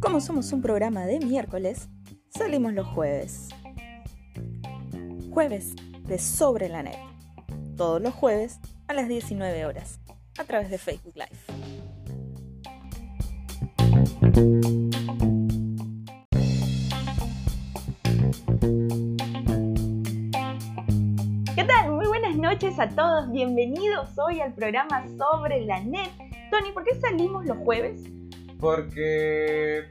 Como somos un programa de miércoles, salimos los jueves. Jueves de Sobre la Net. Todos los jueves a las 19 horas, a través de Facebook Live. A todos. Bienvenidos hoy al programa Sobre la Net. Tony, ¿por qué salimos los jueves? Porque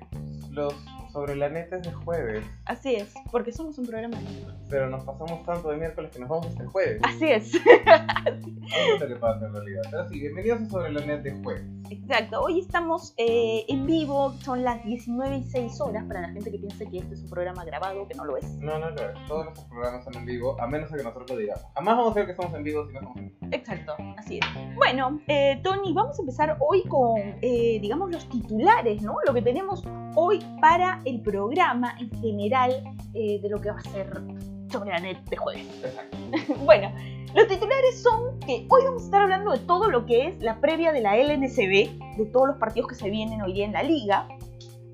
los sobre la neta es de jueves. Así es, porque somos un programa de. Pero nos pasamos tanto de miércoles que nos vamos hasta el jueves. Así es. Sé qué pasa en realidad. Pero sí, bienvenidos a Sobre la Net de jueves. Exacto, hoy estamos eh, en vivo, son las 19 y 6 horas para la gente que piense que este es un programa grabado, que no lo es. No, no, no. Todos nuestros programas son en vivo, a menos de que nosotros lo digamos. Jamás vamos a decir que estamos en vivo si no estamos en vivo. Exacto, así es. Bueno, eh, Tony, vamos a empezar hoy con, eh, digamos, los titulares, ¿no? Lo que tenemos hoy para el programa en general eh, de lo que va a ser sobre la net de jueves. Bueno, los titulares son que hoy vamos a estar hablando de todo lo que es la previa de la LNCB, de todos los partidos que se vienen hoy día en la liga.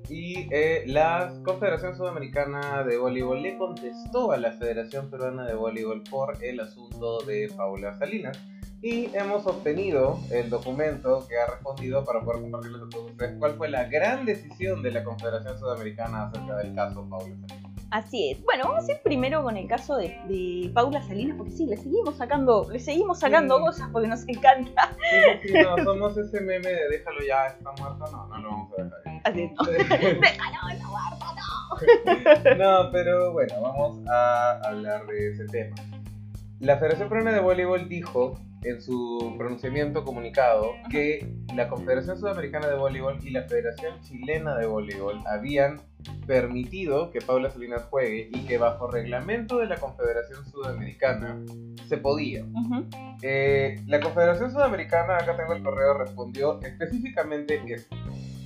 Y eh, la Confederación Sudamericana de Voleibol le contestó a la Federación Peruana de Voleibol por el asunto de Paula Salinas. Y hemos obtenido el documento que ha respondido para poder compartirles a todos ustedes cuál fue la gran decisión de la Confederación Sudamericana acerca del caso Paula Salinas. Así es. Bueno, vamos a ir primero con el caso de, de Paula Salinas, porque sí, le seguimos sacando, le seguimos sacando Sí. cosas porque nos encanta. Sí, sí, no, somos ese meme de déjalo ya, está muerto. No, no lo vamos a dejar. Así es, ¿no? Déjalo, no, guarda, no. No, pero bueno, vamos a hablar de ese tema. La Federación Peruana de Voleibol dijo en su pronunciamiento comunicado que la Confederación Sudamericana de Voleibol y la Federación Chilena de Voleibol habían permitido que Paula Salinas juegue y que bajo reglamento de la Confederación Sudamericana se podía. Eh, la Confederación Sudamericana, acá tengo el correo, respondió específicamente esto.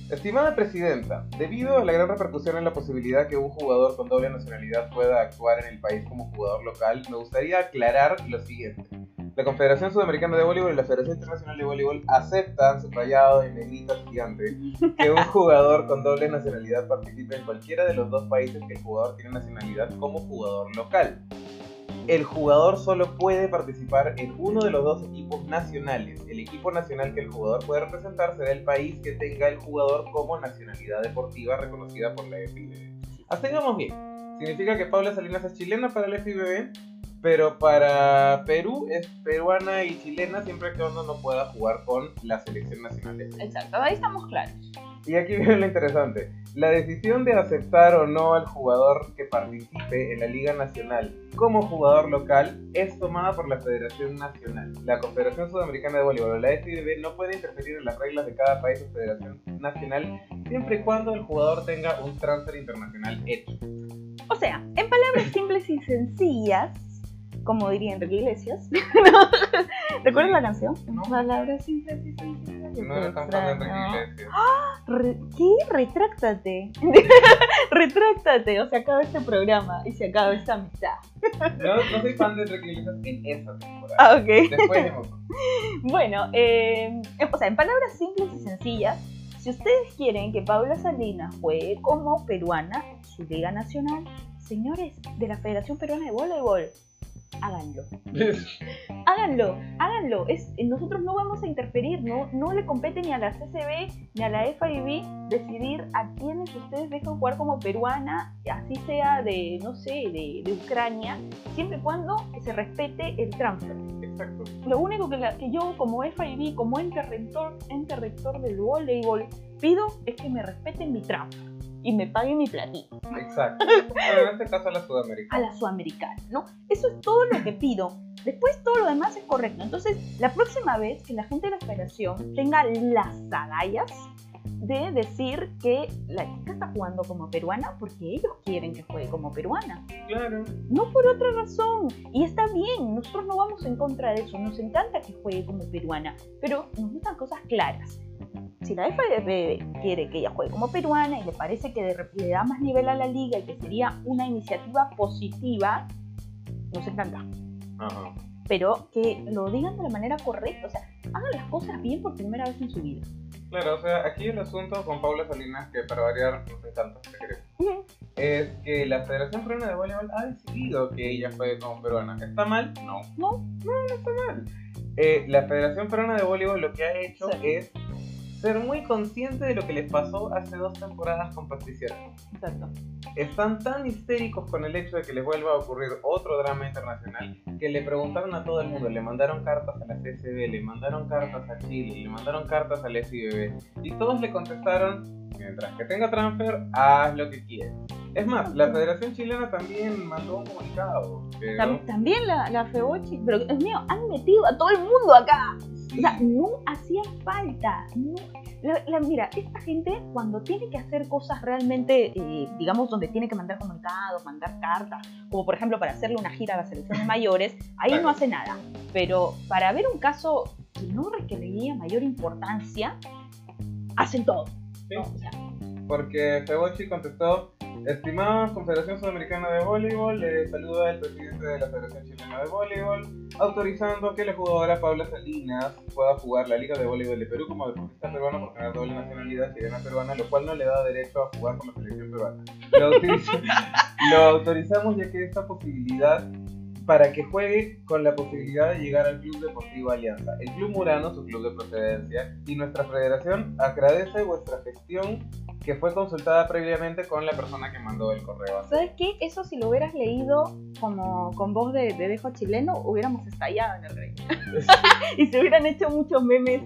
Estimada Presidenta, debido a la gran repercusión en la posibilidad que un jugador con doble nacionalidad pueda actuar en el país como jugador local, me gustaría aclarar lo siguiente. La Confederación Sudamericana de Voleibol y la Federación Internacional de Voleibol aceptan, subrayado en negrita gigante, que un jugador con doble nacionalidad participe en cualquiera de los dos países que el jugador tiene nacionalidad como jugador local el jugador solo puede participar en uno de los dos equipos nacionales. El equipo nacional que el jugador puede representar será el país que tenga el jugador como nacionalidad deportiva reconocida por la FIBB. Hasta vamos bien. Significa que Paula Salinas es chilena para la FIBB, pero para Perú es peruana y chilena siempre que uno no pueda jugar con la selección nacional. Exacto, ahí estamos claros. Y aquí viene lo interesante. La decisión de aceptar o no al jugador que participe en la Liga Nacional como jugador local es tomada por la Federación Nacional. La Confederación Sudamericana de Voleibol la FIBB no puede interferir en las reglas de cada país o federación nacional siempre y cuando el jugador tenga un transfer internacional hecho. O sea, en palabras simples y sencillas, como diría Enrique Iglesias. ¿Recuerdas la canción? No. Palabras simples y sencillas. No era tan fan de Enrique Iglesias. Re- ¿Qué? Retráctate. Retráctate. O sea, acaba este programa y se acaba esta amistad. No, no soy fan de Enrique Iglesias en esa temporada. Ah, ok. Después. Bueno, eh, o sea, en palabras simples y sencillas, si ustedes quieren que Paula Salinas juegue como peruana su Liga Nacional, señores de la Federación Peruana de Voleibol, háganlo. Háganlo, háganlo. Es, nosotros no vamos a interferir, no, no le compete ni a la CCB ni a la FIB decidir a quienes ustedes dejan jugar como peruana, así sea de, no sé, de, de Ucrania, siempre y cuando se respete el transfer. Exacto. Lo único que, la- que yo como FIB, como ente rector, ente rector del voleibol, pido es que me respeten mi transfer y me paguen mi platito Exacto. Bueno, en este caso a la a Sudamericana. la sudamericana, ¿no? Eso es todo lo que pido. Después todo lo demás es correcto. Entonces, la próxima vez que la gente de la federación tenga las agallas de decir que la chica está jugando como peruana porque ellos quieren que juegue como peruana, Claro. no por otra razón. Y está bien, nosotros no vamos en contra de eso, nos encanta que juegue como peruana, pero nos gustan cosas claras. Si la FDB quiere que ella juegue como peruana y le parece que de le da más nivel a la liga y que sería una iniciativa positiva, nos encanta. Ajá. pero que lo digan de la manera correcta, o sea, hagan las cosas bien por primera vez en su vida. Claro, o sea, aquí el asunto con Paula Salinas, que para variar nos encanta, te queremos, es que la Federación Peruana de Voleibol ha decidido que ella juegue como peruana. ¿Está mal? No. No. No, no está mal. Eh, la Federación Peruana de Voleibol lo que ha hecho Sí. es ser muy consciente de lo que les pasó hace dos temporadas con Patricia. Exacto. Están tan histéricos con el hecho de que les vuelva a ocurrir otro drama internacional que le preguntaron a todo el mundo, le mandaron cartas a la CSB, le mandaron cartas a Chile, le mandaron cartas al FIBB y todos le contestaron, mientras que tenga transfer, haz lo que quieras. Es más, la Federación Chilena también mandó un comunicado. que- Tam- también la, la Febochi, pero Dios mío, han metido a todo el mundo acá. O sea, no hacía falta. no. La- la- mira, esta gente cuando tiene que hacer cosas realmente, eh, digamos, donde tiene que mandar comunicados, mandar cartas, como por ejemplo para hacerle una gira a la selección de mayores, ahí Claro. no hace nada. Pero para ver un caso que no requeriría mayor importancia, hacen todo. Sí. ¿no? O sea, Porque Febochi contestó, estimada Confederación Sudamericana de Voleibol, le saluda el presidente de la Federación Chilena de Voleibol, autorizando que la jugadora Paula Salinas pueda jugar la Liga de Voleibol de Perú como deportista peruana por tener doble nacionalidad chilena peruana, lo cual no le da derecho a jugar con la selección peruana. Lo, lo autorizamos ya que esta posibilidad para que juegue con la posibilidad de llegar al Club Deportivo Alianza, el Club Murano, su club de procedencia, y nuestra federación agradece vuestra gestión que fue consultada previamente con la persona que mandó el correo. ¿Sabes qué? Eso si lo hubieras leído como con voz de, de dejo chileno, hubiéramos estallado en el rey. y se hubieran hecho muchos memes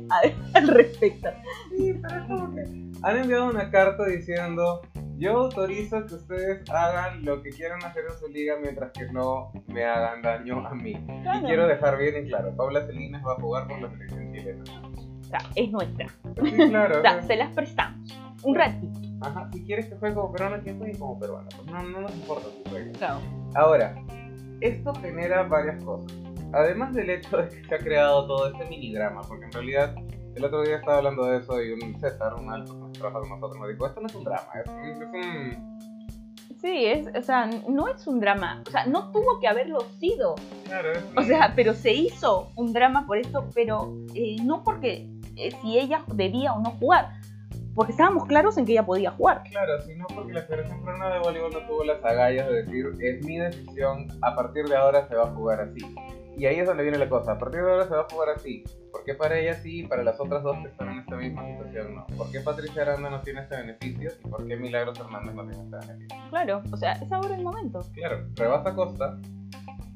al respecto. Sí, pero es como que han enviado una carta diciendo yo autorizo que ustedes hagan lo que quieran hacer en su liga mientras que no me hagan daño a mí. Y quiero dejar bien en claro, Paula Salinas va a jugar por la selección chilena. O sea, es nuestra. Sí, claro. O sea, se las prestamos. Un ratito. Ajá, si quieres que juegue como peruana, que juegue como peruana. Pues no, no nos importa si juegue. Claro. Ahora, esto genera varias cosas. Además del hecho de que se ha creado todo este minidrama, porque en realidad el otro día estaba hablando de eso y un César, un alto que trabaja con nosotros, me dijo, esto no es un drama, es un... Es un... Sí, es, o sea, no es un drama. O sea, no tuvo que haberlo sido. Claro, es O sea, pero se hizo un drama por esto, pero eh, no porque eh, si ella debía o no jugar. Porque estábamos claros en que ella podía jugar. Claro, sino porque la Federación Peruana de Voleibol no tuvo las agallas de decir, es mi decisión, a partir de ahora se va a jugar así. Y ahí es donde viene la cosa, a partir de ahora se va a jugar así. ¿Por qué para ella sí y para las otras dos que están en esta misma situación no? ¿Por qué Patricia Aranda no tiene este beneficio y por qué Milagros Hernández no tiene este beneficio? Claro, o sea, es ahora el momento. Claro, Rebasa Costa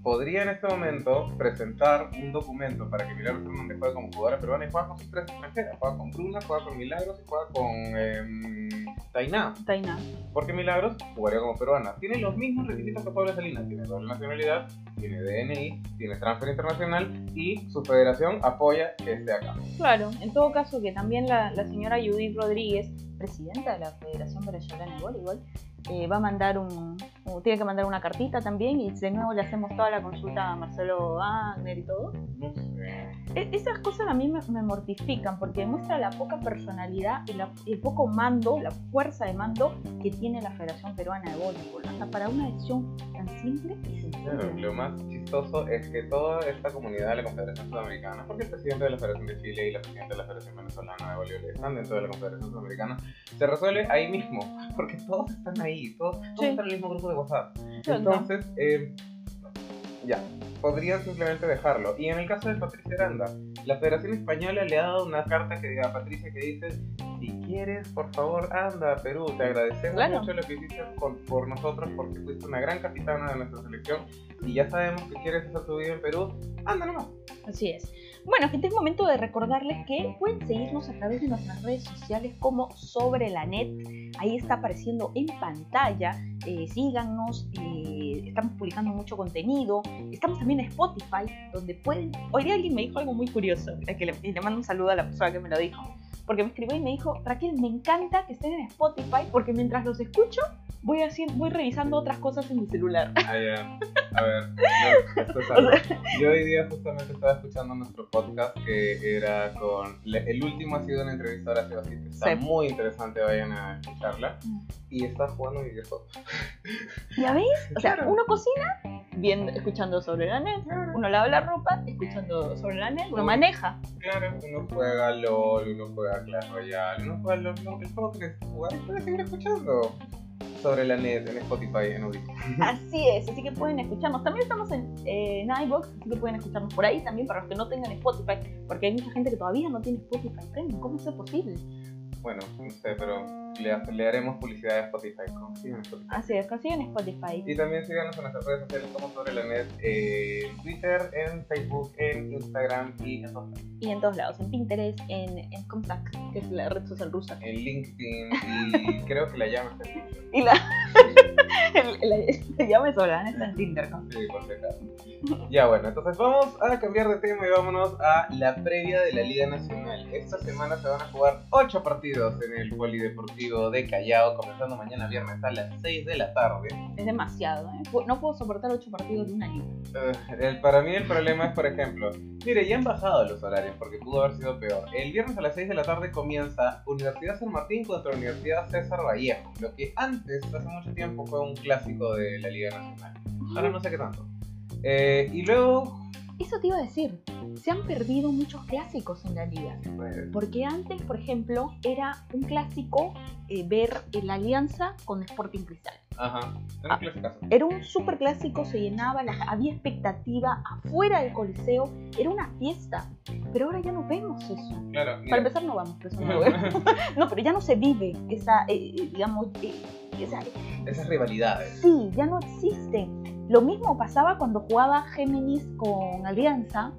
podría en este momento presentar un documento para que Milagros Hernández juegue como jugadora peruana y juega con sus tres extranjeras. Juega con Bruna, juega con Milagros y juega con em, Tainá. Taina. Porque Milagros jugaría como peruana. Tiene los mismos requisitos que Paula Salinas. Tiene doble nacionalidad, tiene DNI, tiene transfer internacional y su federación apoya que esté acá. Claro, en todo caso que también la, la señora Judith Rodríguez, presidenta de la Federación Venezolana de Voleibol, eh, va a mandar un, o tiene que mandar una cartita también y de nuevo le hacemos toda la consulta a Marcelo Wagner y todo. No sé. E- Esas cosas a mí me, me mortifican porque muestra la poca personalidad y la- el poco mando, la fuerza de mando que tiene la Federación Peruana de Voleibol. Hasta para una decisión tan simple y sencilla. Claro, lo más chistoso es que toda esta comunidad de la Confederación Sudamericana, porque el presidente de la Federación de Chile y la presidenta de la Federación Venezolana de Voleibol están dentro de la Confederación Sudamericana, se resuelve ahí mismo, porque todos están ahí, todos, todos Sí. están en el mismo grupo de WhatsApp. Entonces, eh, ya, podrían simplemente dejarlo. Y en el caso de Patricia Aranda, la Federación Española le ha dado una carta que a Patricia que dice, si quieres, por favor, anda a Perú, te agradecemos Claro. mucho lo que hiciste con- por nosotros porque fuiste una gran capitana de nuestra selección y ya sabemos que quieres hacer tu vida en Perú, anda nomás. Así es. Bueno, gente, es momento de recordarles que pueden seguirnos a través de nuestras redes sociales como Sobre la Net. Ahí está apareciendo en pantalla. Eh, síganos, eh, estamos publicando mucho contenido. Estamos también en Spotify, donde pueden... Hoy día alguien me dijo algo muy curioso, que le mando un saludo a la persona que me lo dijo. Porque me escribió y me dijo, Raquel, me encanta que estén en Spotify porque mientras los escucho voy, haciendo, voy revisando otras cosas en mi celular. Ah, ya. A ver, yo, esto es algo. Yo hoy día justamente estaba escuchando nuestro podcast que era con. el último ha sido una entrevista a Basile. Está Sí. muy interesante, vayan a escucharla. Y está jugando videojuegos. ¿Ya ves? O sea, Claro. uno cocina viendo, escuchando sobre la net, Claro, uno lava la ropa, escuchando sobre la net, uno maneja. claro, uno juega LOL, uno juega Clash Royale, uno juega LOL, no, el juego que quieres jugar, puedes seguir escuchando sobre la net en Spotify, en Audition. Así es, así que pueden escucharnos. También estamos en, eh, en iVoox, así que pueden escucharnos por ahí también para los que no tengan Spotify, porque hay mucha gente que todavía no tiene Spotify Premium. ¿Cómo es eso posible? Bueno, no sé, pero le, le haremos publicidad a Spotify. En. Así es, consiguen Spotify. Y también síganos en nuestras redes sociales como sobre la net, eh, en Twitter, en Facebook, en Instagram y en, todos lados. Y en todos lados, en Pinterest, en, en Comtac, que es la red social rusa. en LinkedIn y creo que la llama está en Tinder. Y la, la- se llama Solana, está en Tinder. ¿no? Sí, por si acaso. Ya bueno, entonces vamos a cambiar de tema y vámonos a la previa de la Liga Nacional. Esta semana se van a jugar 8 partidos en el Polideportivo de Callao, comenzando mañana viernes a las 6 de la tarde. Es demasiado, ¿eh? No puedo soportar ocho partidos de una liga. Eh, el- para mí el problema es, por ejemplo, mire, ya han bajado los horarios porque pudo haber sido peor. El viernes a las 6 de la tarde comienza Universidad San Martín contra Universidad César Vallejo, lo que antes, hace mucho tiempo, fue un clásico de la Liga Nacional. Ahora no sé qué tanto. Eh, y luego, Eso te iba a decir. Se han perdido muchos clásicos en la liga. Porque antes, por ejemplo, era un clásico eh, ver la alianza con Sporting Cristal. ajá, es un Ah. clasicazo. Era un súper clásico, se llenaba, la- había expectativa afuera del coliseo, era una fiesta. Pero ahora ya no vemos eso. Claro, Para empezar no vamos, por eso no lo vemos. No, pero ya no se vive esa, eh, eh, digamos, eh, esa, Esas rivalidades. sí, ya no existen. Lo mismo pasaba cuando jugaba Géminis con Alianza.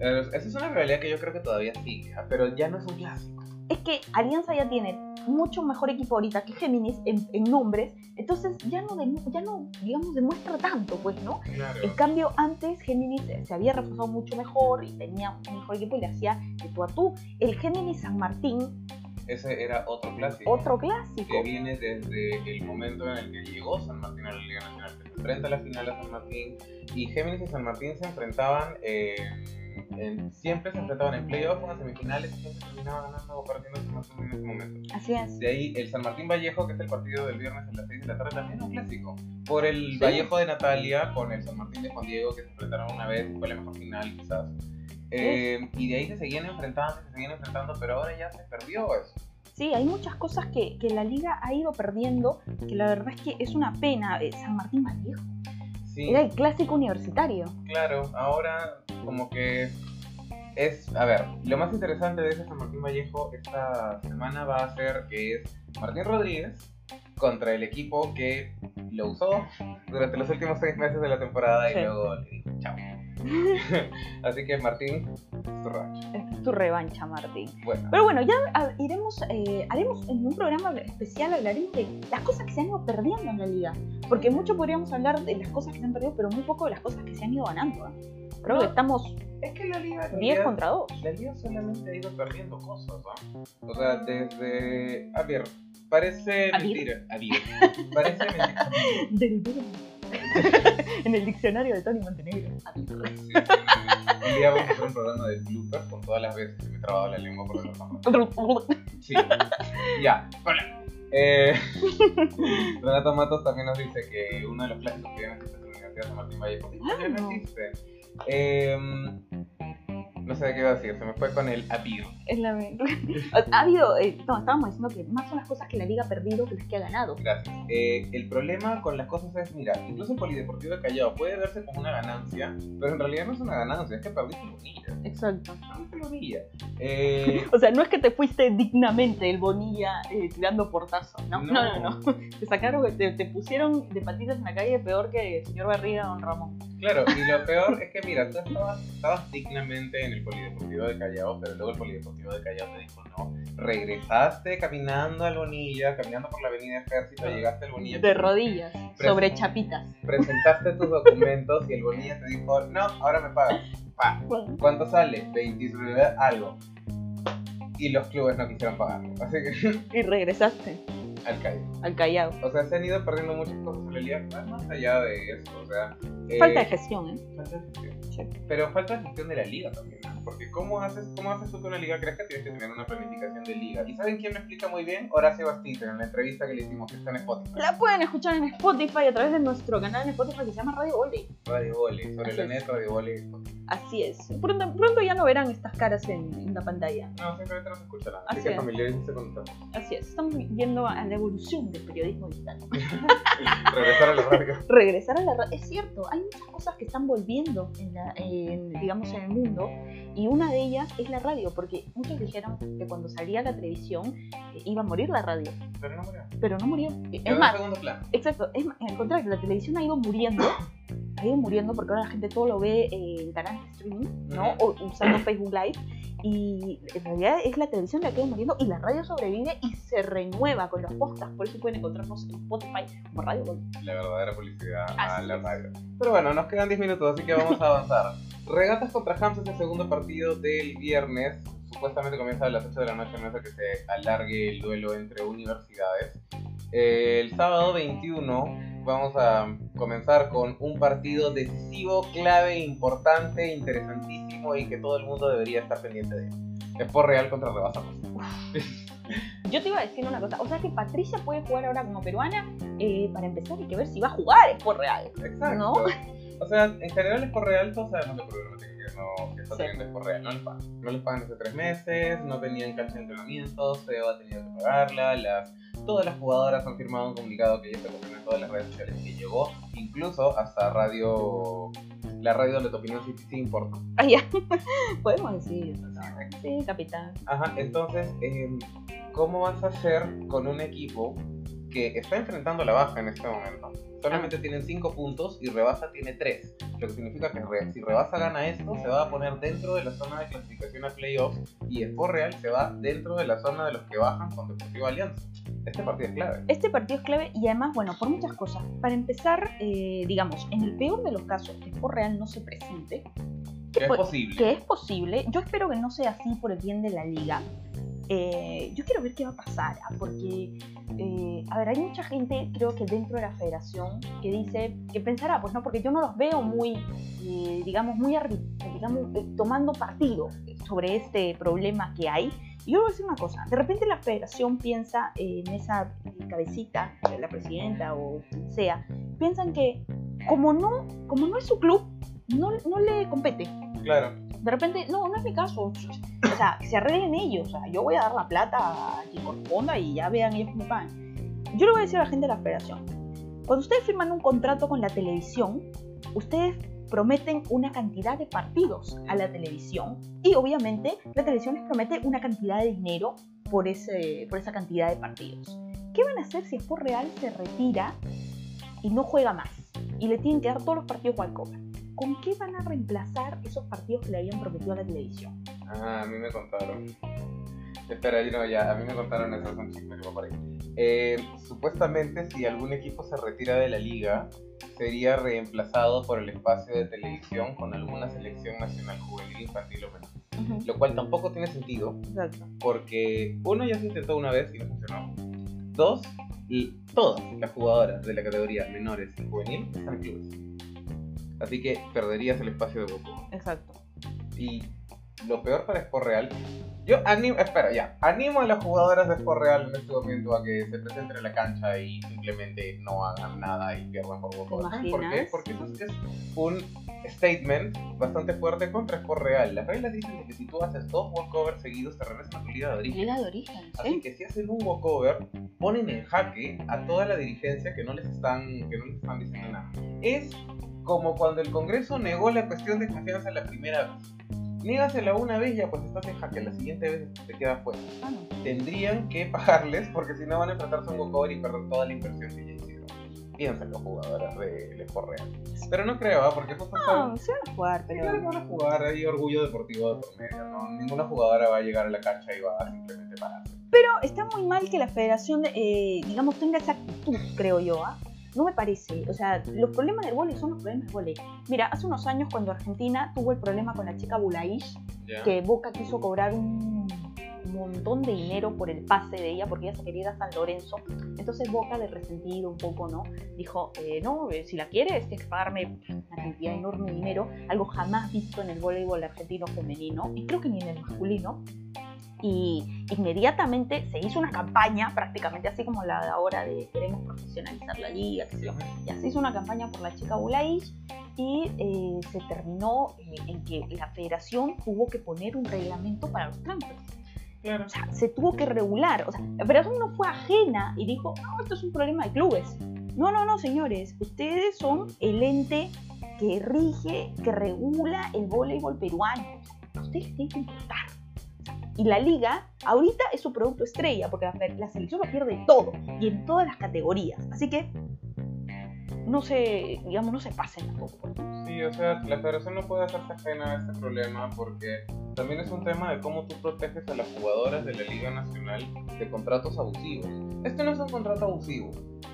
Eh, Esa es una rivalidad que yo creo que todavía sigue, ah, pero ya no es un clásico. Es que Alianza ya tiene mucho mejor equipo ahorita que Géminis en, en nombres, entonces ya no, demu- ya no, digamos, demuestra tanto, pues, ¿no? Claro. En cambio, antes Géminis se había reforzado mucho mejor y tenía un mejor equipo y le hacía de tú a tú. El Géminis San Martín, Ese era otro clásico. otro clásico. que viene desde el momento en el que llegó San Martín a la Liga Nacional, que se enfrenta a la final a San Martín, y Géminis y San Martín se enfrentaban, eh, en- siempre se enfrentaban en playoffs, en semifinales, y siempre terminaba ganando o perdiendo San Martín en ese momento. Así es. De ahí el San Martín Vallejo, que es el partido del viernes a las 6 de la tarde, también es un clásico. Por el Sí. Vallejo de Natalia con el San Martín de Juan Diego, que se enfrentaron una vez, fue la mejor final quizás. Eh, y de ahí se seguían enfrentando, se seguían enfrentando, pero ahora ya se perdió eso. Sí, hay muchas cosas que, que la liga ha ido perdiendo, que la verdad es que es una pena. Eh, San Martín Vallejo Sí. era el clásico universitario. Claro, ahora como que es, a ver, lo más interesante de ese San Martín Vallejo esta semana va a ser que es Martín Rodríguez contra el equipo que lo usó durante los últimos seis meses de la temporada Sí. y luego le dijo chao. Así que Martín, es tu rancho. Es tu revancha, Martín. Bueno, Pero bueno, ya iremos, eh, haremos en un programa especial, hablaremos de las cosas que se han ido perdiendo en la liga. Porque mucho podríamos hablar de las cosas que se han perdido, pero muy poco de las cosas que se han ido ganando. ¿eh? Creo No. que estamos es que la liga... en 10 realidad- contra 2. La liga solamente ha ido perdiendo cosas, ¿no? O sea, desde... A ver, parece ¿A mentira. A ver. Parece mentira. En el diccionario de Tony Montenegro. Sí. Un día vamos a hacer un programa de bloopers con todas las veces que me he trabado la lengua por el razón. Sí. Ya. Hola. Eh, Renato Matos también nos dice que uno de los clásicos que existe es la Universidad de Martín Vallejo. Ya no Ah. existe. Eh, no sé qué iba a decir, se me fue con el apir. Es la ha habido, eh, no, estábamos diciendo que más son las cosas que la liga ha perdido que las que ha ganado. Gracias. Eh, el problema con las cosas es, mira, incluso el Polideportivo de Callao puede verse como una ganancia, pero en realidad no es una ganancia, es que perdiste Bonilla. Exacto. Perdiste el Bonilla. Eh, O sea, no es que te fuiste dignamente el Bonilla eh, tirando portazos, ¿no? No. No, no, no. Te sacaron, te, te pusieron de patitas en la calle peor que el señor Barriga Don Ramón. claro, y lo peor es que, mira, tú estabas, estabas dignamente en el Polideportivo de Callao, pero luego el Polideportivo de Callao te dijo no. Regresaste caminando al Bonilla, caminando por la avenida Ejército, llegaste al Bonilla. De rodillas, Presen- sobre chapitas. Presentaste tus documentos y el Bonilla te dijo, no, ahora me pagas. Pa. ¿Cuánto sale? 29 algo. Y los clubes no quisieron pagarlo. Así que Y regresaste al calle. al Callao. O sea, se han ido perdiendo muchas cosas en la liga. Más allá de eso. O sea, eh, Falta de gestión, ¿eh? falta de gestión. Sí. Pero falta de gestión de la liga también. Porque ¿cómo haces, cómo haces tú que una liga crezca? Tienes que tener una planificación de liga. ¿Y saben quién lo explica muy bien? Horacio Bastita, en la entrevista que le hicimos, que está en Spotify. La pueden escuchar en Spotify a través de nuestro canal en Spotify que se llama Radio Volley. Radio Volley, sobre Así la net Radio Volley. Así es. Pronto, pronto ya no verán estas caras en, en la pantalla. No, simplemente no se escucha nada. Así, Así que familiarícense con nosotros. Así es. Estamos viendo a la evolución del periodismo digital. Regresar a la radio. regresar a la radio. Es cierto, hay muchas cosas que están volviendo, en la- en, digamos, en el mundo, y una de ellas es la radio, porque muchos dijeron que cuando salía la televisión eh, iba a morir la radio, Pero no murió. pero no murió. Quedó Es en más, segundo plano. exacto, es más, al contrario, la televisión ha ido muriendo, ido muriendo porque ahora la gente todo lo ve eh, en canales de streaming, ¿no? O usando Facebook Live. Y en realidad es la televisión la que ido muriendo y la radio sobrevive y se renueva con los podcasts. Por eso pueden encontrarnos en Spotify como Radio Gol. La verdadera publicidad a Así la es. radio. Pero bueno, nos quedan 10 minutos, así que vamos a avanzar. Regatas contra Hams es el segundo partido del viernes. Supuestamente comienza a las 8 de la noche, no es que se alargue el duelo entre universidades. El sábado 21 vamos a comenzar con un partido decisivo, clave, importante, interesantísimo y que todo el mundo debería estar pendiente de. Sport Real contra Rebasa. Yo te iba a decir una cosa, o sea que Patricia puede jugar ahora como peruana, eh, para empezar hay que ver si va a jugar por real. Exacto. ¿No? O sea, en general Sport Real todos sabemos probablemente que no que está Sí. teniendo Sport Real, no les pagan. No les pagan hace tres meses, no tenían cancha de entrenamiento, SEO ha tenido que pagarla, las, todas las jugadoras han firmado un comunicado que ya se confirma en todas las redes sociales que llegó, incluso hasta radio, la radio donde tu opinión sí, sí importa. Ah, ya. Podemos decir. ¿no? Sí, capitán. Ajá, entonces, em, ¿cómo vas a hacer con un equipo que está enfrentando la baja en este momento? Solamente tienen 5 puntos y Rebasa tiene 3. Lo que significa que si Rebasa gana esto, se va a poner dentro de la zona de clasificación a playoffs y Sport Real se va dentro de la zona de los que bajan con Deportivo Alianza. Este partido es clave. Este partido es clave y además, bueno, por muchas cosas. Para empezar, eh, digamos, en el peor de los casos, que por real no se presente, Que es pues, posible. que es posible, yo espero que no sea así por el bien de la liga. Eh, yo quiero ver qué va a pasar, ¿ah? porque, eh, a ver, hay mucha gente, creo que dentro de la federación, que dice, que pensará, pues no, porque yo no los veo muy, eh, digamos, muy, digamos, eh, tomando partido sobre este problema que hay. Y yo voy a decir una cosa, de repente la federación piensa en esa cabecita, la presidenta o quien sea, piensan que como no, como no es su club, no, no le compete. Claro. De repente, no, no es mi caso. O sea, que se arreglen ellos. O sea, yo voy a dar la plata a quien corresponda y ya vean ellos cómo pagan. Yo le voy a decir a la gente de la federación. Cuando ustedes firman un contrato con la televisión, ustedes prometen una cantidad de partidos a la televisión y obviamente la televisión les promete una cantidad de dinero por, ese, por esa cantidad de partidos. ¿Qué van a hacer si Sport Real se retira y no juega más? Y le tienen que dar todos los partidos walkover. ¿Con qué van a reemplazar esos partidos que le habían prometido a la televisión? Ah, a mí me contaron. Espera, yo no, ya, a mí me contaron eso, es un chisme que por ahí. Eh, supuestamente, si algún equipo se retira de la liga, sería reemplazado por el espacio de televisión con alguna selección nacional juvenil, infantil o menor. Lo cual tampoco tiene sentido, Exacto. porque uno ya se intentó una vez y no funcionó. Dos, todas las jugadoras de la categoría menores y juvenil están en clubes. Así que perderías el espacio de Goku. Exacto. Y lo peor para Sport Real, yo animo, espera, ya, animo a las jugadoras de Sport Real en este momento a que se presenten en la cancha y simplemente no hagan nada y pierdan por voto. ¿Te ¿Saben por qué? Porque eso es un statement bastante fuerte contra Sport Real. Las reglas dicen que si tú haces dos walkovers seguidos te regresan a tu liga de origen. Liga de origen, Así sí. que si hacen un walkover, ponen en jaque a toda la dirigencia que no les están, que no les están diciendo nada. Es como cuando el Congreso negó la cuestión de confianza la primera vez. Niégasela una vez ya pues estás en jaque, la siguiente vez te quedas fuera. Ah, no. Tendrían que pagarles porque si no van a enfrentarse a un walkover y perder toda la inversión que ya hicieron. Piensen los jugadoras del Sport Real. Pero no creo, ¿ah? porque justo No, se van a jugar, Sí, claro que pero. van a jugar, hay orgullo deportivo de por medio, ¿no? Ninguna jugadora va a llegar a la cancha y va a simplemente pararse. Pero está muy mal que la federación, eh, digamos, tenga esa actitud, creo yo, ¿ah? No me parece. O sea, los problemas del vóley son los problemas del vóley. Mira, hace unos años cuando Argentina tuvo el problema con la chica Bulaish, que Boca quiso cobrar un un montón de dinero por el pase de ella porque ella se quería ir a San Lorenzo. Entonces Boca, de resentido un poco, ¿no? Dijo, eh, no, eh, si la quieres, tienes que pagarme una cantidad enorme de dinero, algo jamás visto en el voleibol argentino femenino y creo que ni en el masculino. Y inmediatamente se hizo una campaña, prácticamente así como la de ahora de queremos profesionalizar la liga, sé yo. Ya se hizo una campaña por la chica Bulaish y eh, se terminó eh, en que la federación tuvo que poner un reglamento para los transfers. Claro. O sea, se tuvo que regular. O sea, la federación no fue ajena y dijo, no, esto es un problema de clubes. No, no, no, señores. Ustedes son el ente que rige, que regula el voleibol peruano. Ustedes les tiene que importar. Y la liga ahorita es su producto estrella, porque la, la selección lo pierde todo y en todas las categorías. Así que no se, digamos, no se pasen tampoco. Sí, o sea, la federación no puede hacerse ajena a este problema porque también es un tema de cómo tú proteges a las jugadoras de la Liga Nacional de contratos abusivos. Este no es un contrato abusivo,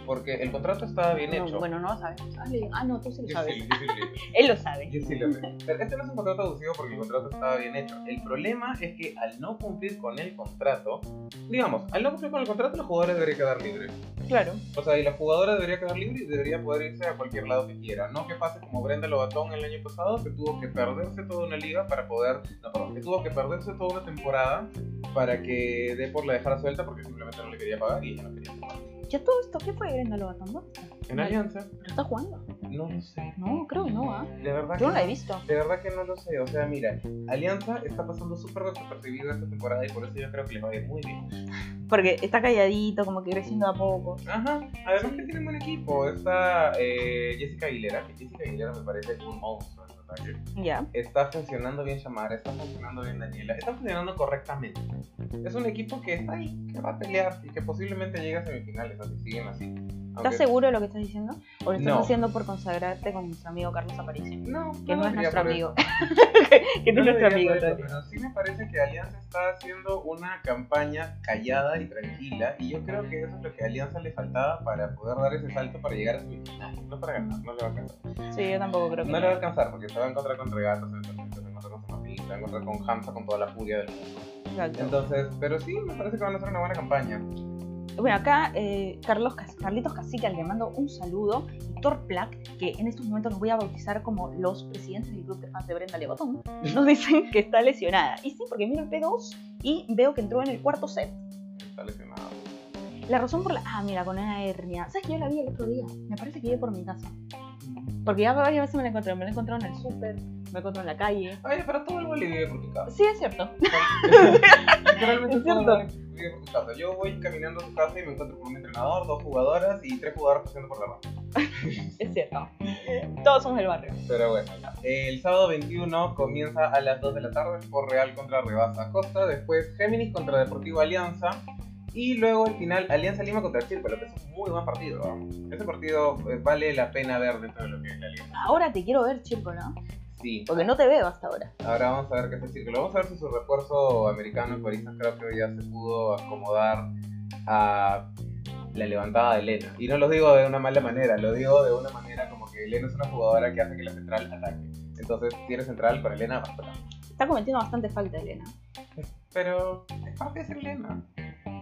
porque el contrato estaba bien No, hecho. bueno, no lo sabemos. Ah, Ah, no, tú sí lo Yo sabes. sí, yo sí lo. Él lo sabe. Yo sí lo sé. Pero este no es un contrato abusivo porque el contrato estaba bien hecho. El problema es que al no cumplir con el contrato, digamos, al no cumplir con el contrato, los jugadores deberían quedar libres. Claro. O sea, y la jugadora debería quedar libre y debería poder irse a cualquier lado que quiera. No que pase como Brenda Lobatón el año pasado, que tuvo que perderse toda una liga para poder. No, perdón, que tuvo que perderse toda una temporada para que Depor la dejara suelta porque simplemente no le quería pagar y ella no quería pagar. Ya todo esto, ¿qué fue Brenda Lobatón? ¿Dónde está? En Alianza, ¿Pero está jugando? no lo sé. No, creo que no, ¿ah? De verdad Yo no que la he visto. De verdad que no lo sé. O sea, mira, Alianza está pasando súper desapercibido esta temporada y por eso yo creo que les va a ir muy bien. Porque está calladito, como que creciendo a poco. Ajá, además que tiene un buen equipo. Está eh, Jessica Aguilera, que Jessica Aguilera me parece un monstruo Está funcionando bien Shamara, está funcionando bien Daniela, está funcionando correctamente. Es un equipo que está ahí, que va a pelear y que posiblemente llegue a semifinales, así siguen así. ¿Estás Aunque- seguro de lo que estás diciendo? ¿O lo estás No. haciendo por consagrarte con nuestro amigo Carlos Aparicio? No, Que no, lo es nuestro amigo. que no es nuestro amigo eso. Pero sí me parece que Alianza está haciendo una campaña callada y tranquila y yo creo que eso es lo que a Alianza le faltaba para poder dar ese salto para llegar a semifinales. No para ganar, no le va a alcanzar. Sí, yo tampoco creo que. No le va a alcanzar porque se va a encontrar con regatas en el torneo, se va a encontrar con Samapí, se va a encontrar con Hamza con toda la furia del mundo. Exacto. Entonces, pero sí, me parece que van a hacer una buena campaña. Bueno, acá eh, Carlos, Carlitos Cacique le mando un saludo. Y Thor Plack, que en estos momentos los voy a bautizar como los presidentes del club de fans de Brenda Lebotón, nos dicen que está lesionada. Y sí, porque miro el P2 y veo que entró en el cuarto set. Está lesionado. La razón por la. Ah, mira, con una hernia. ¿Sabes que yo la vi el otro día? Me parece que iba por mi casa. Porque ya varias veces me la encontré. Me la encontré en el súper, me encontré en la calle. Oye, pero todo el vole vive por tu casa. Sí, es cierto. Literalmente Es todo el cierto. vole vive por tu casa. Yo voy caminando a tu casa y me encuentro con un entrenador, dos jugadoras y tres jugadores paseando por la rama. Es cierto. Todos somos del barrio. Pero bueno, el sábado 21 comienza a las 2 de la tarde por Real contra Rebasa Costa, después Géminis contra Deportivo Alianza y luego el final Alianza Lima contra el Círculo, que es un muy buen partido. ¿no? Ese partido eh, vale la pena ver dentro de lo que es la Alianza. Ahora te quiero ver, chico, ¿no? Sí, Porque no te veo hasta ahora. ahora vamos a ver qué es el Círculo. Vamos a ver si su refuerzo americano, Coristas, creo que ya se pudo acomodar a la levantada de Elena. Y no lo digo de una mala manera, lo digo de una manera como que Elena es una jugadora que hace que la central ataque. Entonces, si eres central con Elena, vas. Está cometiendo bastante falta, Elena. Pero es parte de ser Elena.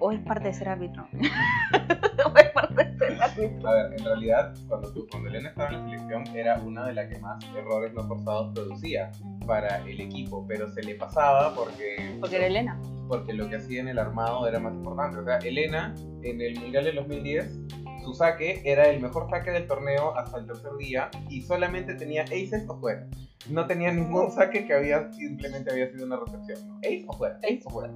O es parte de ser árbitro. o es parte de ser árbitro. A ver, en realidad, cuando, tú, cuando Elena estaba en la selección, era una de las que más errores no forzados producía para el equipo, pero se le pasaba porque, Porque era Elena. porque lo que hacía en el armado era más importante. O sea, Elena, en el Mundial del 2010, su saque era el mejor saque del torneo hasta el tercer día y solamente tenía aces o fuera. No tenía ningún saque que había simplemente había sido una recepción. ¿no? Ace o fuera, ace o fuera.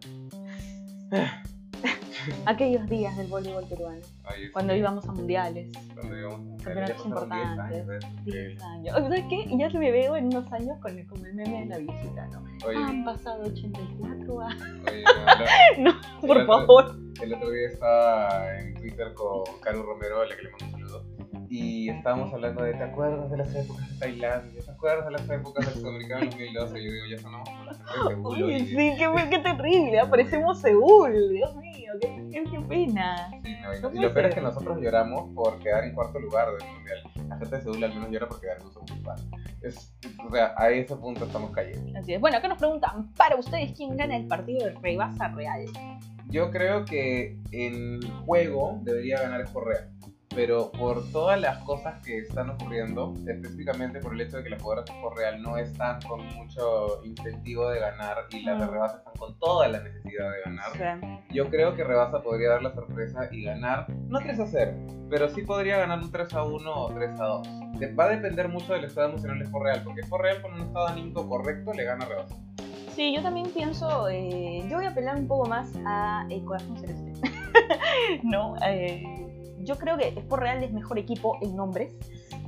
Aquellos días del voleibol peruano. Ay, Cuando sí, íbamos a mundiales. cuando íbamos a Mundial, Campeonatos pasaron 10 importantes. años, ¿eh? 10 años. ¿Sabes qué? Y ya se me veo en unos años con el, con el meme de la viejita, ¿no? Oye, Han pasado 84 años. oye, no, no. Por El otro- favor. El otro día estaba en Twitter con Caru Romero, a la que le mando un saludo. Y estábamos hablando de, ¿te acuerdas de las épocas de Tailandia? ¿Te acuerdas de las épocas del Sudamericano en 2012? Y yo digo, ya sonamos como la de Seúl. Oye, y- sí, qué, qué terrible. Aparecemos Seúl. Dios mío, qué, qué, qué pena. Sí, no, y- No y puede lo peor es que nosotros lloramos por quedar en cuarto lugar del mundial. La gente de Seúl al menos llora por quedar en un segundo lugar. Es, o sea, a ese punto estamos cayendo. Así es. Bueno, acá nos preguntan, para ustedes, ¿quién gana el partido de Rebasa Real? Yo creo que en juego debería ganar Sport Real. Pero por todas las cosas que están ocurriendo, específicamente por el hecho de que las jugadoras de Sport Real no están con mucho incentivo de ganar y las de. Rebasa están con toda la necesidad de ganar, sea, yo creo que Rebasa podría dar la sorpresa y ganar, no 3 a 0, pero sí podría ganar un 3 a 1 o 3 a 2. De- Va a depender mucho del estado emocional de Sport Real, porque Sport Real con un estado anímico correcto le gana a Rebasa. Sí, yo también pienso, eh, yo voy a apelar un poco más a el corazón celeste. no, eh, yo creo que Sport Real es mejor equipo en nombres,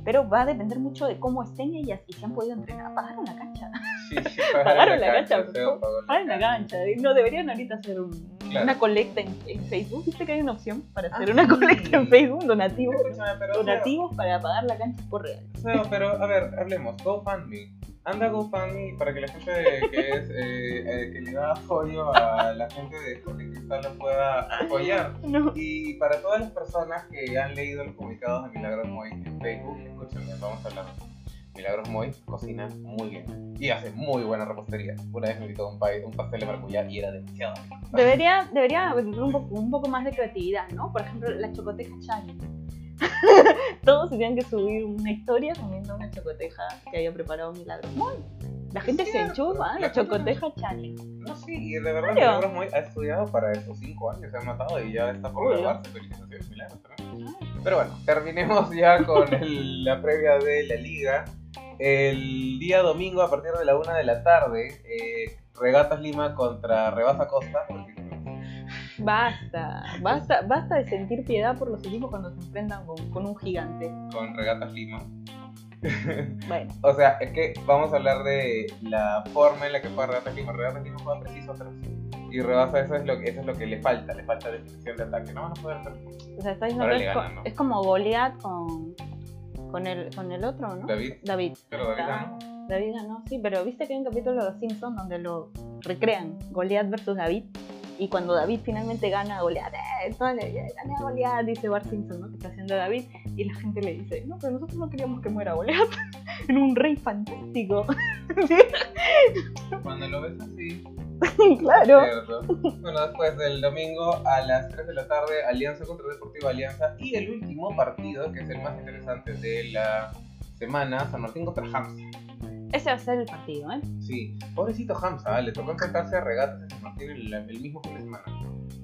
pero va a depender mucho de cómo estén ellas y si han podido entrenar. Pagaron la cancha, Sí, sí, Pagaron la cancha, pagaron la cancha. No deberían ahorita hacer un- Claro. una colecta en, en Facebook. ¿Viste que hay una opción para hacer Ah, una sí. colecta en Facebook? Donativos, Escúchame, pero, Feo, donativos para pagar la cancha Sport Real. Pero a ver, hablemos. GoFundMe. Anda GoFundMe para que la gente que es eh, eh, que le da apoyo a la gente de Sporting Cristal lo pueda apoyar. No. Y para todas las personas que han leído los comunicados de Milagros Moy en Facebook, escúchenme, vamos a hablar. Milagros Moy cocina muy bien y hace muy buena repostería. Una vez me invitó un, pa- un pastel de maracuyá y era demasiado. Debería, debería un poco, un poco más de creatividad, ¿no? Por ejemplo, la chocoteja challenge. Todos tenían que subir una historia comiendo una chocoteja que había preparado Milagros Moy. La gente se enchufa, la la chocoteja challenge. No, sí, y de verdad Claro. Milagros Moy ha estudiado para esos 5 años, se ha matado y ya está por graduarse. Felicitaciones, Milagros. ¿no? Pero bueno, terminemos ya con el- la previa de la liga. El día domingo a partir de la una de la tarde, eh, Regatas Lima contra Rebasa Costa. Basta, basta, basta de sentir piedad por los equipos cuando se enfrentan con, con un gigante. Con Regatas Lima. Bueno, O sea, es que vamos a hablar de la forma en la que juega Regatas Lima. Regatas Lima juega preciso atrás. Y Rebasa eso es lo, eso es lo que le falta, le falta definición de ataque. No van a poder hacer o sea, está diciendo que es, co- ganan, ¿no? es como Goliath con, con, el, con el otro, ¿no? David. David. Pero David Está- ganó. David ganó, sí, pero viste que hay un capítulo de los Simpsons donde lo recrean, Goliath versus David, y cuando David finalmente gana a Goliath, ¡eh! Gané a Goliath, dice Bart Simpson, ¿no? Que está haciendo David, y la gente le dice, no, pero nosotros no queríamos que muera Goliath, en un rey fantástico. Cuando lo ves así, claro. Bueno, después del domingo a las 3 de la tarde, Alianza contra Deportivo Alianza. Y el último partido, que es el más interesante de la semana, San Martín contra Hamza. Ese va a ser el partido, ¿eh? Sí, pobrecito Hamza, ¿eh? le tocó enfrentarse a Regatas en San Martín el, el mismo fin de semana.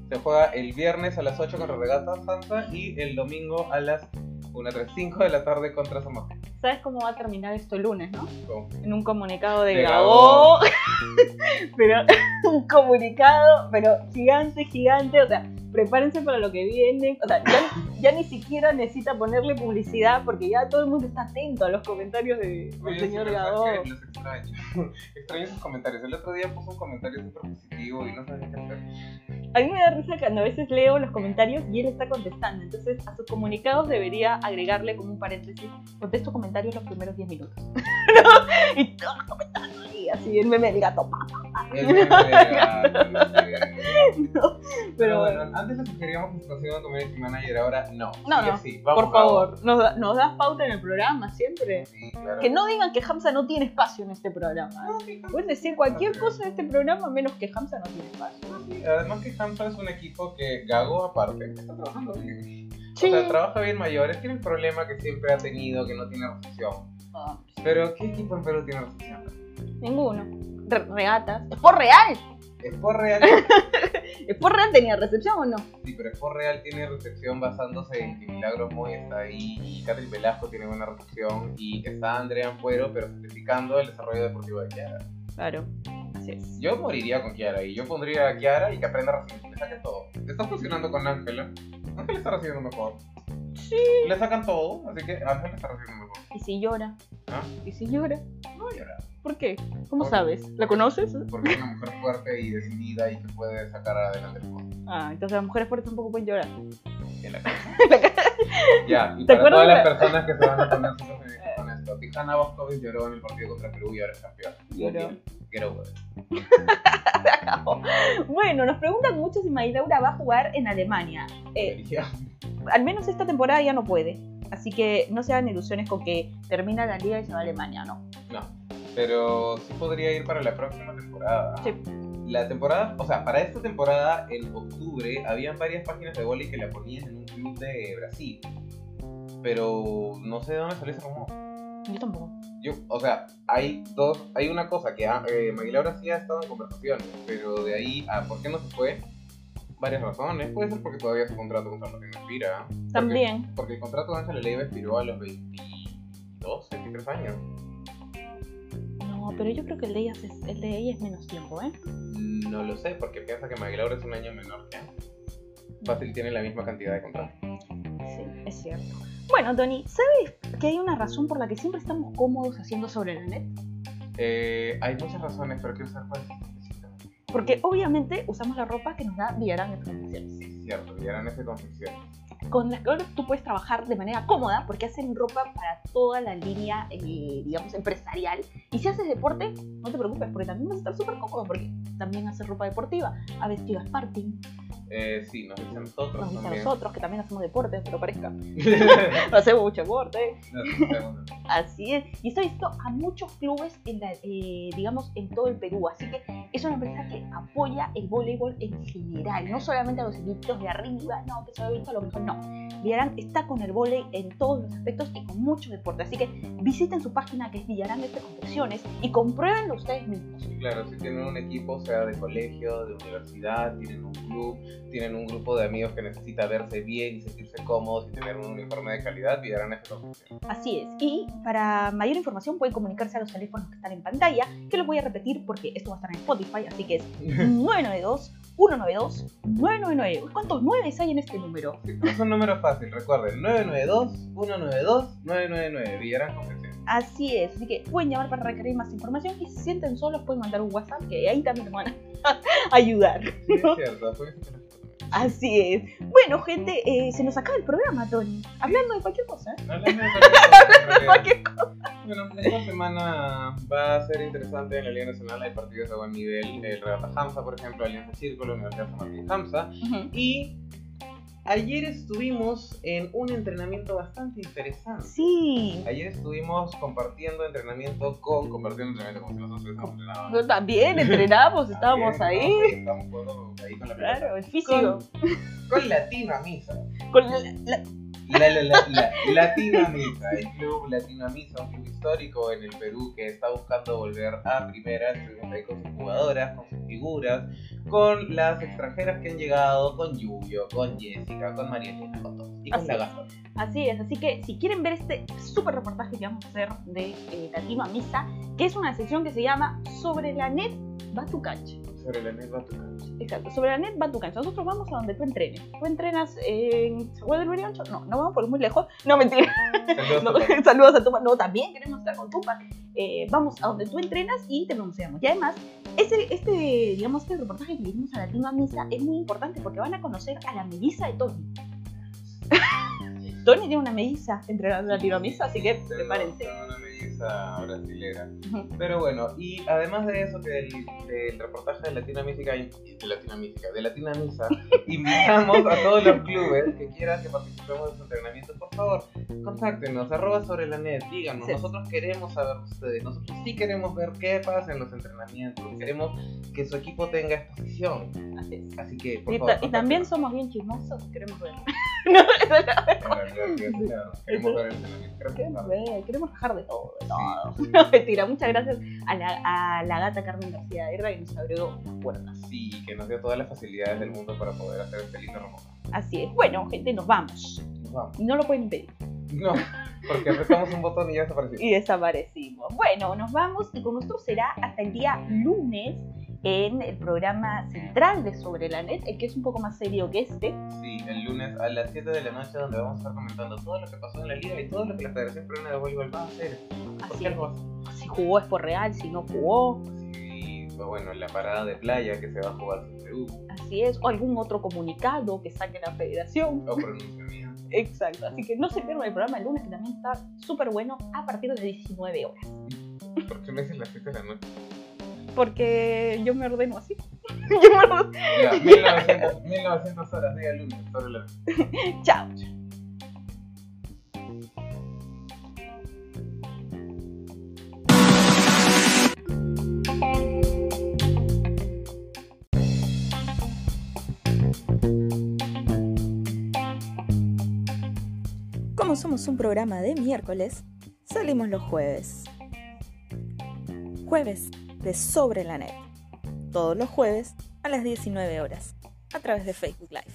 Se juega el viernes a las 8 contra Regatas Hamza y el domingo a las 1, 3, 5 de la tarde contra San Martín. ¿Sabes cómo va a terminar esto el lunes, no? En un comunicado de, De Gabó. pero un comunicado, pero gigante, gigante. O sea, prepárense para lo que viene. O sea, ya, ya ni siquiera necesita ponerle publicidad porque ya todo el mundo está atento a los comentarios de- del señor sí, Los extraño. sus comentarios. El otro día puso un comentario súper positivo y no sabía qué hacer. A mí me da risa cuando a veces leo los comentarios y él está contestando. Entonces, a sus comunicados debería agregarle como un paréntesis: contesto comentarios los primeros 10 minutos. ¿No? Y todos comentando ahí, así el meme del gato. pa, pa, pa. El meme de gato, no. Pero Pero bueno, antes le sugeríamos que se un community manager, ahora no. No, no, sí, vamos, por favor, nos, da- nos das pauta en el programa siempre. vamos. Sí, claro. Que no digan que Hamza no tiene espacio en este programa. No, sí, Pueden decir cualquier cosa en este programa menos que Hamza no tiene espacio. no, sí. Además que Hamza es un equipo que Gago aparte está trabajando bien. Sí. O sea, trabaja bien mayores, tiene el problema que siempre ha tenido, que no tiene recepción. Ah, Pero ¿qué equipo en Perú tiene recepción? ninguno. Re- regatas. ¿Es por Real, ¿Es por real tenía recepción o no? sí, pero Sport Real tiene recepción basándose en que Milagros Moy está ahí y Catherine Velasco tiene buena recepción y está Andrea Ampuero, pero sacrificando el desarrollo deportivo de Kiara. Claro, así es. Yo moriría con Kiara y yo pondría a Kiara y que aprenda a recibir, le saquen todo. Está funcionando con Ángela. Ángela está recibiendo mejor. Sí. Le sacan todo, así que Ángela está recibiendo mejor. ¿Y si llora? ¿Ah? ¿Y si llora? No va a llorar. ¿Por qué? ¿Cómo Por- sabes? ¿La conoces? Porque es una mujer fuerte y decidida y que puede sacar adelante el mundo. Ah, entonces las mujeres fuertes tampoco pueden llorar. En la casa. ya, y ¿Te para todas las personas que se van a poner sus opiniones con esto. Tijana Boscovic lloró en el partido contra Perú y ahora es campeón. Lloró. Get over. Bueno, nos preguntan mucho si Maylaura va a jugar en Alemania. Eh, al menos esta temporada ya no puede. Así que no se hagan ilusiones con que termina la liga y se va a Alemania, ¿no? No, pero sí podría ir para la próxima temporada. Sí. La temporada, o sea, para esta temporada, en octubre, habían varias páginas de vóley que la ponían en un club de Brasil. Pero no sé de dónde salió ese rumor. Yo tampoco. Yo, o sea, hay dos, hay una cosa que ah, eh, Maguilaura sí ha estado en conversaciones, pero de ahí a por qué no se fue, varias razones. Puede ser porque todavía su contrato con San Martín expira. Porque- También. Porque el contrato de Ángel Leiva expiró a los 22, 23 años. No, pero yo creo que el de ella es, el de ella es menos tiempo, ¿eh? No lo sé, porque piensa que Maguilaura es un año menor que. Fácil tiene la misma cantidad de contrato. Sí, es cierto. Bueno, Tony, ¿sabes que hay una razón por la que siempre estamos cómodos haciendo sobre la net? Eh, hay muchas razones, pero quiero saber cuál es. Porque obviamente usamos la ropa que nos da Villarán en Producciones. Sí, cierto, y eran ese confección. Con las que ahora tú puedes trabajar de manera cómoda porque hacen ropa para toda la línea, eh, digamos, empresarial. Y si haces deporte, no te preocupes porque también vas a estar súper cómodo porque también haces ropa deportiva. Ha vestido a Sparting, Eh, sí, nos dicen nosotros nos dice a también. nosotros que también hacemos deporte, aunque no parezca. Nos hacemos mucho deporte. hacemos- Así es. Y está visto a muchos clubes, en la, eh, digamos, en todo el Perú. Así que es una empresa que apoya el voleibol en general. No solamente a los equipos de arriba, no, que se ha visto a lo mejor, no. Villarán está con el volei en todos los aspectos y con mucho deporte. Así que visiten su página que es Villarán F Confecciones y compruébenlo ustedes mismos. Claro, si tienen un equipo, sea de colegio, de universidad, tienen un club, tienen un grupo de amigos que necesita verse bien y sentirse cómodos y tener un uniforme de calidad, pillarán esta confección. Así es. Y para mayor información pueden comunicarse a los teléfonos que están en pantalla, que los voy a repetir porque esto va a estar en Spotify, así que es 992 192 999. Uy, ¿Cuántos nueves hay en este número? Sí, Es un número fácil, recuerden, 992-192-999, Villarán Confección. Así es, así que pueden llamar para requerir más información y si se sienten solos pueden mandar un WhatsApp que ahí también nos van a ayudar. Sí, es cierto, fue Así es. Bueno, gente, eh, se nos acaba el programa, Tony. Hablando de cualquier cosa, ¿eh? En realidad. Cualquier cosa. Bueno, esta semana va a ser interesante en la Liga Nacional. Hay partidos de buen nivel. El Regata Hamza, por ejemplo, Alianza Círculo, Universidad San Martín Hamza. Y ayer estuvimos en un entrenamiento bastante interesante. Sí. Ayer estuvimos compartiendo entrenamiento con. Compartiendo entrenamiento como si nosotros. Nosotros también entrenamos, estábamos También, ahí. ¿no? Estamos jugando ahí con la pelota. Claro, el físico. Con Latino a Misa. Con la- la- La, la, la, Amisa, el club Latino Amisa, un club histórico en el Perú que está buscando volver a primera. Con sus jugadoras, con sus figuras, con las extranjeras que han llegado, con Lluvio, con Jessica, con María Elena. Y con Así la. Así es, así que si quieren ver este súper reportaje que vamos a hacer de eh, Misa, que es una sección que se llama Sobre la net va tu cancha. Sobre la anécdota. Exacto, sobre la net va tu cancha. Nosotros vamos a donde tú entrenes. ¿Tú entrenas en Juan del? No, no vamos porque es muy lejos. No, mentira. Saludos No, a saludos a Tupa. No, también queremos estar con Tupa. Eh, vamos a donde tú entrenas y te pronunciamos. Y además, ese, este, digamos, este reportaje que le hicimos a Latino a Misa es muy importante porque van a conocer a la melliza de Tony. Tony tiene una melliza entre la Latino a Misa, así que prepárense. Belleza brasilera. Pero bueno, y además de eso, que del, del reportaje de Latina Mística, de Latina Mística, de Latina Misa, invitamos a todos los clubes que quieran que participemos de sus entrenamientos, por favor, contáctenos, arroba sobre la net, díganos, Sí. nosotros queremos saber de ustedes, nosotros sí queremos ver qué pasa en los entrenamientos, queremos que su equipo tenga exposición, Así es. así que, por Y, favor, y también somos bien chismosos, queremos ver. no, En queremos ver el entrenamiento, queremos ver, queremos bajar de todo, de todo. No, mentira, muchas gracias a la, a la gata Carmen García de Herra que nos abrió las puertas. Sí, que nos dio todas las facilidades del mundo para poder hacer este lindo reportaje. Así es. Bueno, gente, nos vamos. Nos vamos. No lo pueden impedir. No, porque apretamos un botón y ya desapareció. Y desaparecimos. Bueno, nos vamos y con nosotros será hasta el día lunes en el programa central de Sobre la Net, el que es un poco más serio que este. Sí, el lunes a las 7 de la noche donde vamos a estar comentando todo lo que pasó en la liga y todo lo que la Federación Peruana de Voleibol va a hacer. ¿Por Así qué es. Si jugó es por real, si no jugó. Sí, bueno, la parada de playa que se va a jugar en Perú, Así es. O algún otro comunicado que saque la federación. o pronunciamiento. Exacto. Así que no se pierdan el programa el lunes, que también está súper bueno a partir de 19 horas. ¿Por qué me dices las 7 de la noche? porque yo me ordeno así. yo me ordeno. Ya, 1900, 1900 horas de lunes, sobre la Chao. Como somos un programa de miércoles, salimos los jueves. Jueves de Sobre la Net, todos los jueves a las 19 horas, a través de Facebook Live.